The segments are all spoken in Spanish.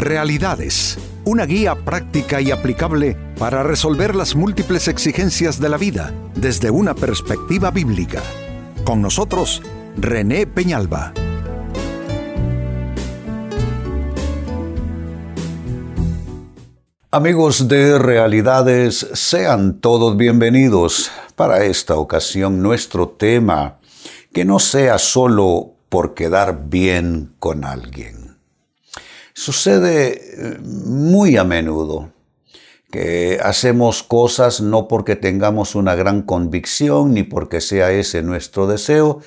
Realidades, una guía práctica y aplicable para resolver las múltiples exigencias de la vida desde una perspectiva bíblica. Con nosotros, René Peñalba. Amigos de Realidades, sean todos bienvenidos. Para esta ocasión nuestro tema, que no sea solo por quedar bien con alguien. Sucede eh, muy a menudo que hacemos cosas no porque tengamos una gran convicción ni porque sea ese nuestro deseo,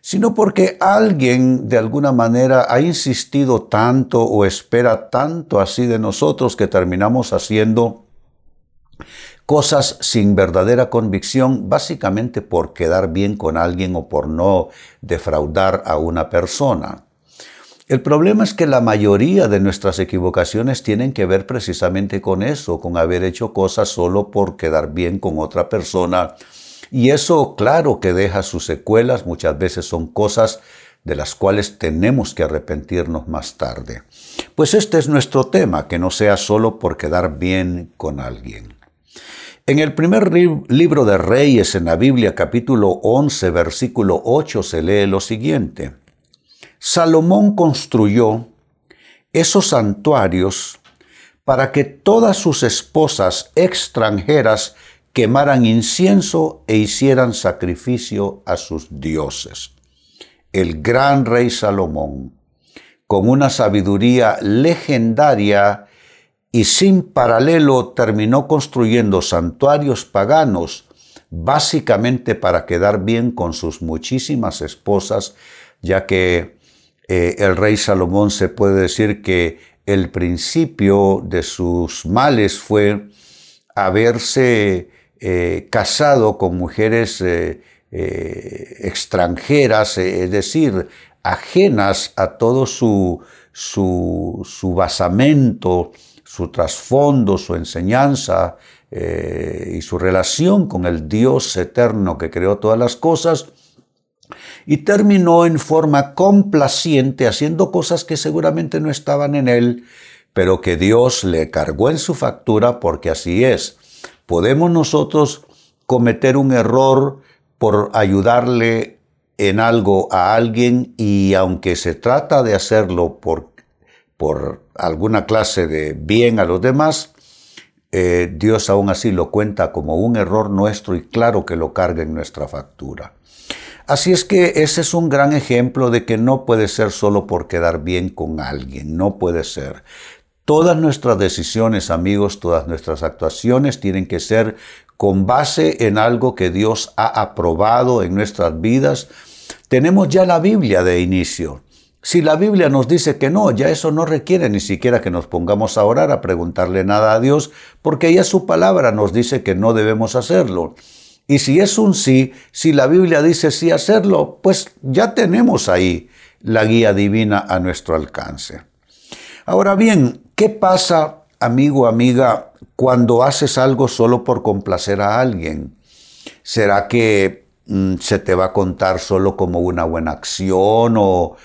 sino porque alguien de alguna manera ha insistido tanto o espera tanto así de nosotros que terminamos haciendo cosas sin verdadera convicción, básicamente por quedar bien con alguien o por no defraudar a una persona. El problema es que la mayoría de nuestras equivocaciones tienen que ver precisamente con eso, con haber hecho cosas solo por quedar bien con otra persona. Y eso, claro que deja sus secuelas, muchas veces son cosas de las cuales tenemos que arrepentirnos más tarde. Pues este es nuestro tema, que no sea solo por quedar bien con alguien. En el primer libro de Reyes en la Biblia, capítulo 11, versículo 8, se lee lo siguiente. Salomón construyó esos santuarios para que todas sus esposas extranjeras quemaran incienso e hicieran sacrificio a sus dioses. El gran rey Salomón, con una sabiduría legendaria y sin paralelo, terminó construyendo santuarios paganos, básicamente para quedar bien con sus muchísimas esposas, ya que eh, el rey Salomón se puede decir que el principio de sus males fue haberse eh, casado con mujeres eh, extranjeras, es decir, ajenas a todo su, su, su basamento, su trasfondo, su enseñanza y su relación con el Dios eterno que creó todas las cosas, y terminó en forma complaciente haciendo cosas que seguramente no estaban en él, pero que Dios le cargó en su factura porque así es. Podemos nosotros cometer un error por ayudarle en algo a alguien y aunque se trata de hacerlo por, por alguna clase de bien a los demás, eh, Dios aún así lo cuenta como un error nuestro y claro que lo carga en nuestra factura. Así es que ese es un gran ejemplo de que no puede ser solo por quedar bien con alguien, no puede ser. Todas nuestras decisiones, amigos, todas nuestras actuaciones tienen que ser con base en algo que Dios ha aprobado en nuestras vidas. Tenemos ya la Biblia de inicio. Si la Biblia nos dice que no, ya eso no requiere ni siquiera que nos pongamos a orar, a preguntarle nada a Dios, porque ya su palabra nos dice que no debemos hacerlo. Y si es un sí, si la Biblia dice sí hacerlo, pues ya tenemos ahí la guía divina a nuestro alcance. Ahora bien, ¿qué pasa, amigo, amiga, cuando haces algo solo por complacer a alguien? ¿Será que mm, se te va a contar solo como una buena acción o,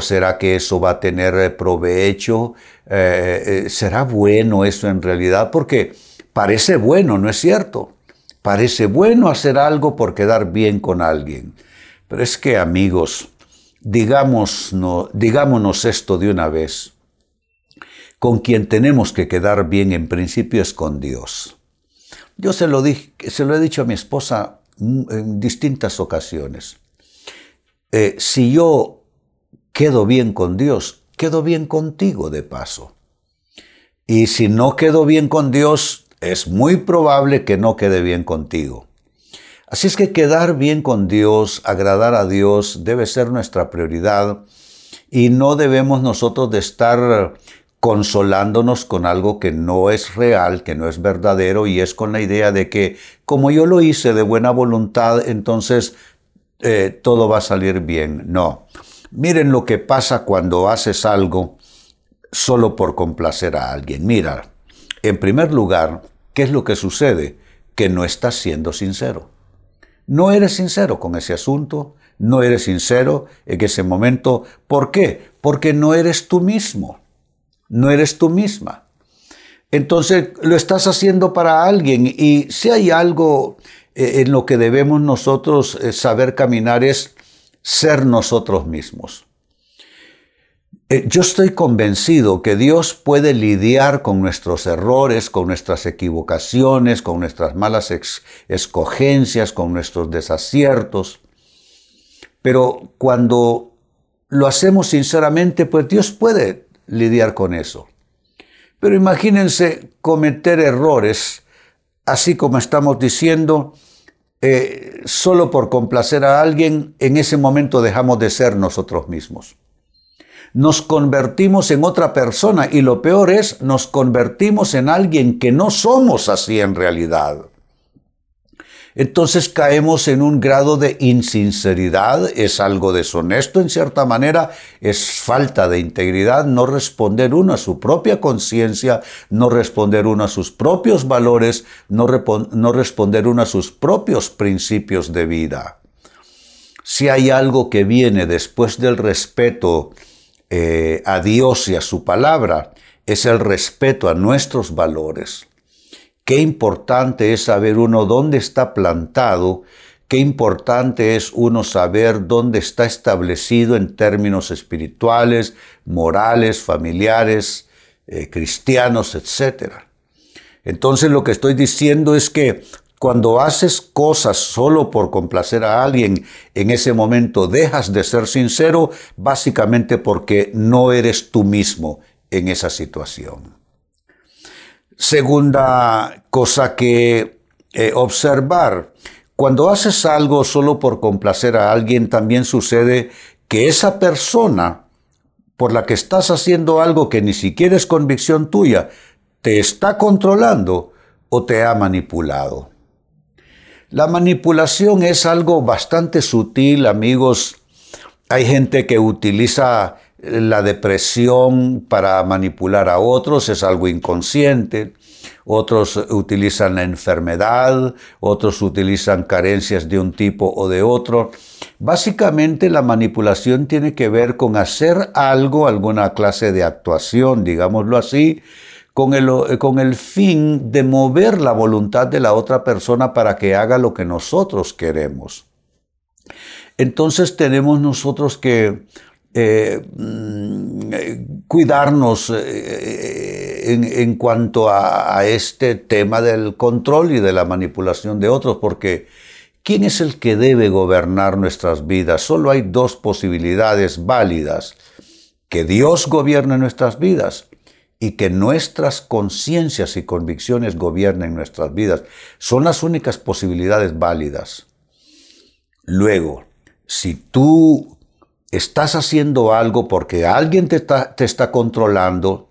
será que eso va a tener eh, provecho? Eh, eh, ¿Será bueno eso en realidad? Porque parece bueno, ¿no es cierto? Parece bueno hacer algo por quedar bien con alguien. Pero es que, amigos, digámonos esto de una vez. Con quien tenemos que quedar bien en principio es con Dios. Yo se lo, se lo he dicho a mi esposa en distintas ocasiones. Eh, si yo quedo bien con Dios, quedo bien contigo de paso. Y si no quedo bien con Dios, es muy probable que no quede bien contigo. Así es que quedar bien con Dios, agradar a Dios, debe ser nuestra prioridad y no debemos nosotros de estar consolándonos con algo que no es real, que no es verdadero y es con la idea de que como yo lo hice de buena voluntad, entonces eh, todo va a salir bien. No. Miren lo que pasa cuando haces algo solo por complacer a alguien. Mira, en primer lugar, ¿qué es lo que sucede? Que no estás siendo sincero. No eres sincero con ese asunto, no eres sincero en ese momento. ¿Por qué? Porque no eres tú mismo. no eres tú misma. Entonces lo estás haciendo para alguien y si hay algo eh, en lo que debemos nosotros eh, saber caminar es ser nosotros mismos. Eh, yo estoy convencido que Dios puede lidiar con nuestros errores, con nuestras equivocaciones, con nuestras malas escogencias, con nuestros desaciertos. Pero cuando lo hacemos sinceramente, pues Dios puede lidiar con eso. Pero imagínense cometer errores, así como estamos diciendo, eh, solo por complacer a alguien, en ese momento dejamos de ser nosotros mismos nos convertimos en otra persona y lo peor es, nos convertimos en alguien que no somos así en realidad. Entonces caemos en un grado de insinceridad, es algo deshonesto en cierta manera, es falta de integridad no responder uno a su propia conciencia, no responder uno a sus propios valores, no, responder uno a sus propios principios de vida. Si hay algo que viene después del respeto eh, a Dios y a su palabra es el respeto a nuestros valores. Qué importante es saber uno dónde está plantado, qué importante es uno saber dónde está establecido en términos espirituales, morales, familiares, eh, cristianos, etc. Entonces lo que estoy diciendo es que cuando haces cosas solo por complacer a alguien, en ese momento dejas de ser sincero, básicamente porque no eres tú mismo en esa situación. Segunda cosa que eh, observar, cuando haces algo solo por complacer a alguien, también sucede que esa persona por la que estás haciendo algo que ni siquiera es convicción tuya, te está controlando o te ha manipulado. La manipulación es algo bastante sutil, amigos. Hay gente que utiliza la depresión para manipular a otros, es algo inconsciente. Otros utilizan la enfermedad, otros utilizan carencias de un tipo o de otro. Básicamente la manipulación tiene que ver con hacer algo, alguna clase de actuación, digámoslo así, con el, eh, con el fin de mover la voluntad de la otra persona para que haga lo que nosotros queremos. Entonces tenemos nosotros que eh, mm, cuidarnos eh, en, cuanto a, a, este tema del control y de la manipulación de otros, porque ¿quién es el que debe gobernar nuestras vidas? Solo hay dos posibilidades válidas, que Dios gobierne nuestras vidas y que nuestras conciencias y convicciones gobiernen nuestras vidas. Son las únicas posibilidades válidas. Luego, si tú estás haciendo algo porque alguien te está, te está controlando,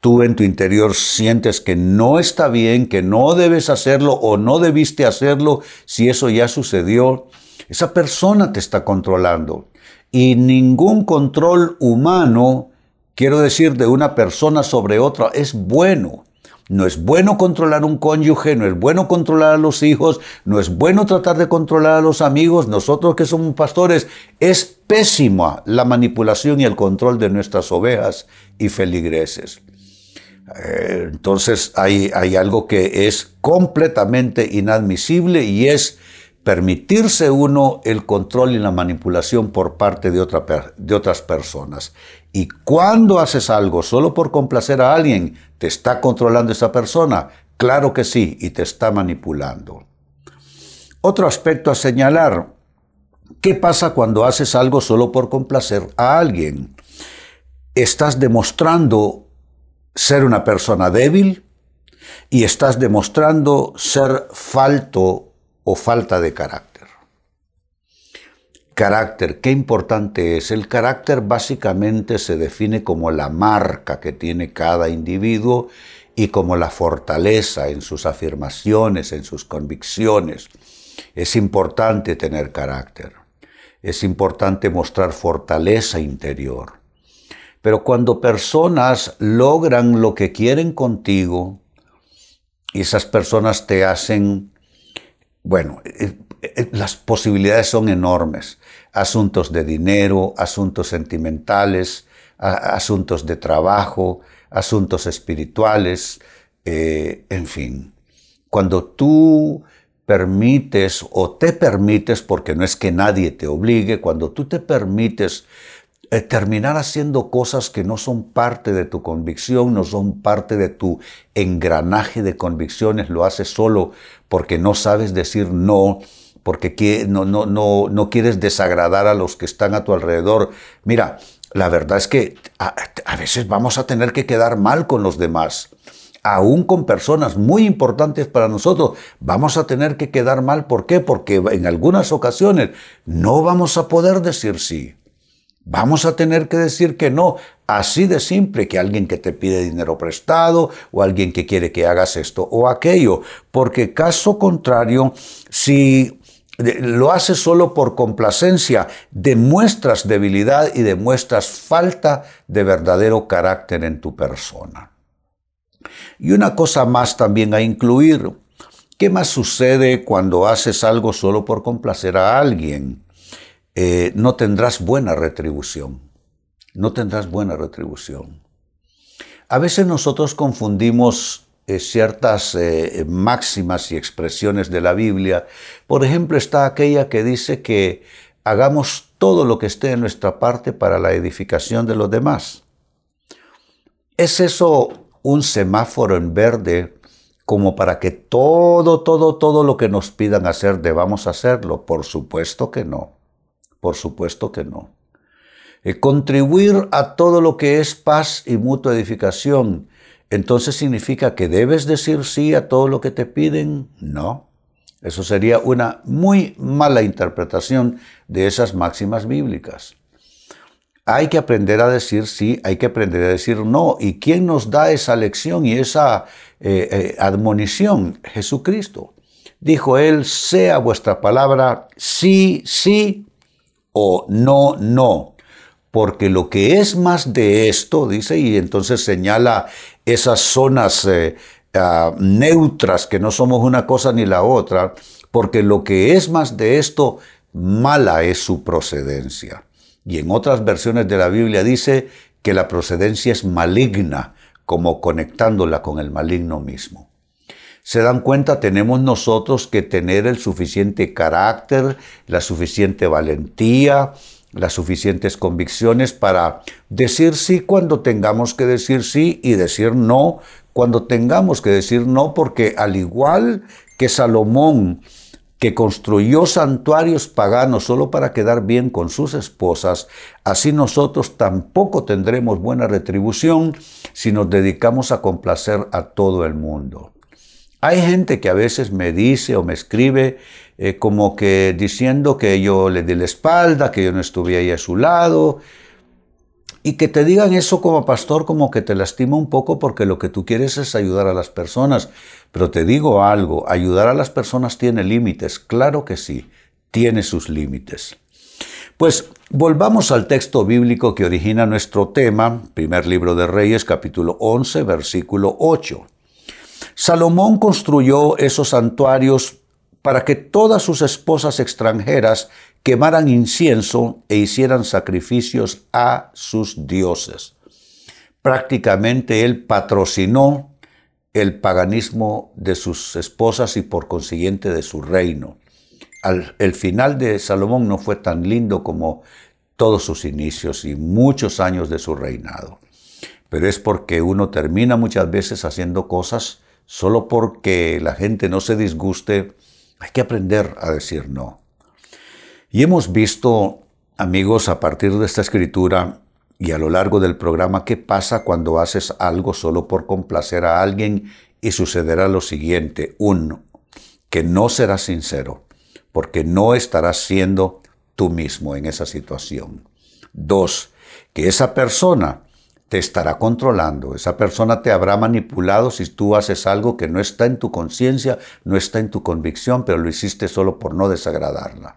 tú en tu interior sientes que no está bien, que no debes hacerlo o no debiste hacerlo, si eso ya sucedió, esa persona te está controlando. Y ningún control humano quiero decir, de una persona sobre otra, es bueno. No es bueno controlar un cónyuge, no es bueno controlar a los hijos, no es bueno tratar de controlar a los amigos. Nosotros que somos pastores, es pésima la manipulación y el control de nuestras ovejas y feligreses. Eh, entonces hay, hay algo que es completamente inadmisible y es permitirse uno el control y la manipulación por parte de, otra, de otras personas. Y cuando haces algo solo por complacer a alguien, ¿te está controlando esa persona? Claro que sí, y te está manipulando. Otro aspecto a señalar, ¿qué pasa cuando haces algo solo por complacer a alguien? Estás demostrando ser una persona débil y estás demostrando ser falto o falta de carácter. Carácter, qué importante es. El carácter básicamente se define como la marca que tiene cada individuo y como la fortaleza en sus afirmaciones, en sus convicciones. Es importante tener carácter. Es importante mostrar fortaleza interior. Pero cuando personas logran lo que quieren contigo, esas personas te hacen bueno, eh, eh, las posibilidades son enormes. Asuntos de dinero, asuntos sentimentales, asuntos de trabajo, asuntos espirituales, eh, en fin. Cuando tú permites o te permites, porque no es que nadie te obligue, cuando tú te permites terminar haciendo cosas que no son parte de tu convicción, no son parte de tu engranaje de convicciones, lo haces solo porque no sabes decir no, porque no, no, no, no quieres desagradar a los que están a tu alrededor. Mira, la verdad es que a, a veces vamos a tener que quedar mal con los demás aún con personas muy importantes para nosotros, vamos a tener que quedar mal. ¿Por qué? Porque en algunas ocasiones no vamos a poder decir sí. Vamos a tener que decir que no, así de simple que alguien que te pide dinero prestado o alguien que quiere que hagas esto o aquello, porque caso contrario, si lo haces solo por complacencia, demuestras debilidad y demuestras falta de verdadero carácter en tu persona. Y una cosa más también a incluir. ¿Qué más sucede cuando haces algo solo por complacer a alguien? Eh, no tendrás buena retribución. No tendrás buena retribución. A veces nosotros confundimos eh, ciertas eh, máximas y expresiones de la Biblia. Por ejemplo, está aquella que dice que hagamos todo lo que esté en nuestra parte para la edificación de los demás. ¿Es eso un semáforo en verde como para que todo, todo, todo lo que nos pidan hacer debamos hacerlo? Por supuesto que no. Por supuesto que no. Eh, contribuir a todo lo que es paz y mutua edificación, entonces significa que debes decir sí a todo lo que te piden? No. Eso sería una muy mala interpretación de esas máximas bíblicas. Hay que aprender a decir sí, hay que aprender a decir no. ¿Y quién nos da esa lección y esa eh, eh, admonición? Jesucristo. Dijo él, sea vuestra palabra sí, sí o no, no. Porque lo que es más de esto, dice, y entonces señala esas zonas eh, ah, neutras que no somos una cosa ni la otra, porque lo que es más de esto, mala es su procedencia. Y en otras versiones de la Biblia dice que la procedencia es maligna, como conectándola con el maligno mismo. Se dan cuenta, tenemos nosotros que tener el suficiente carácter, la suficiente valentía, las suficientes convicciones para decir sí cuando tengamos que decir sí y decir no cuando tengamos que decir no, porque al igual que Salomón que construyó santuarios paganos solo para quedar bien con sus esposas, así nosotros tampoco tendremos buena retribución si nos dedicamos a complacer a todo el mundo. Hay gente que a veces me dice o me escribe eh, como que diciendo que yo le di la espalda, que yo no estuve ahí a su lado, y que te digan eso como pastor como que te lastima un poco porque lo que tú quieres es ayudar a las personas. Pero te digo algo, ayudar a las personas tiene límites, claro que sí, tiene sus límites. Pues volvamos al texto bíblico que origina nuestro tema, primer libro de Reyes, capítulo 11, versículo 8. Salomón construyó esos santuarios para que todas sus esposas extranjeras quemaran incienso e hicieran sacrificios a sus dioses. Prácticamente él patrocinó el paganismo de sus esposas y por consiguiente de su reino. el final de Salomón no fue tan lindo como todos sus inicios y muchos años de su reinado. Pero es porque uno termina muchas veces haciendo cosas solo porque la gente no se disguste. Hay que aprender a decir no. Y hemos visto, amigos, a partir de esta escritura y a lo largo del programa, qué pasa cuando haces algo solo por complacer a alguien y sucederá lo siguiente. Uno, que no serás sincero, porque no estarás siendo tú mismo en esa situación. Dos, que esa persona te estará controlando, esa persona te habrá manipulado si tú haces algo que no está en tu conciencia, no está en tu convicción, pero lo hiciste solo por no desagradarla.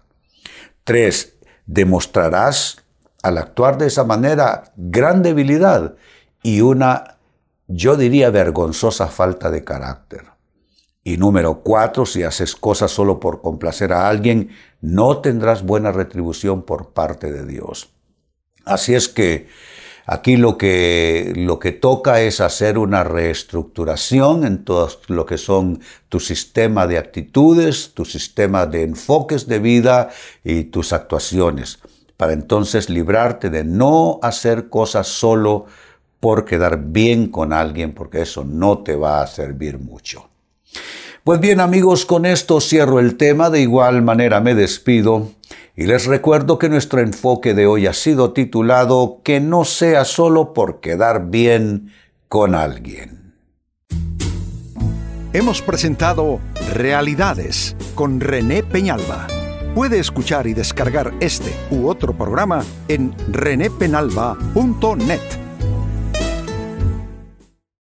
Tres, demostrarás al actuar de esa manera gran debilidad y una, yo diría, vergonzosa falta de carácter. Y número cuatro, si haces cosas solo por complacer a alguien, no tendrás buena retribución por parte de Dios. Así es que Aquí lo que, lo que toca es hacer una reestructuración en todo lo que son tu sistema de actitudes, tu sistema de enfoques de vida y tus actuaciones, para entonces librarte de no hacer cosas solo por quedar bien con alguien, porque eso no te va a servir mucho. Pues bien amigos, con esto cierro el tema, de igual manera me despido y les recuerdo que nuestro enfoque de hoy ha sido titulado Que no sea solo por quedar bien con alguien. Hemos presentado Realidades con René Peñalba. Puede escuchar y descargar este u otro programa en renépenalba.net.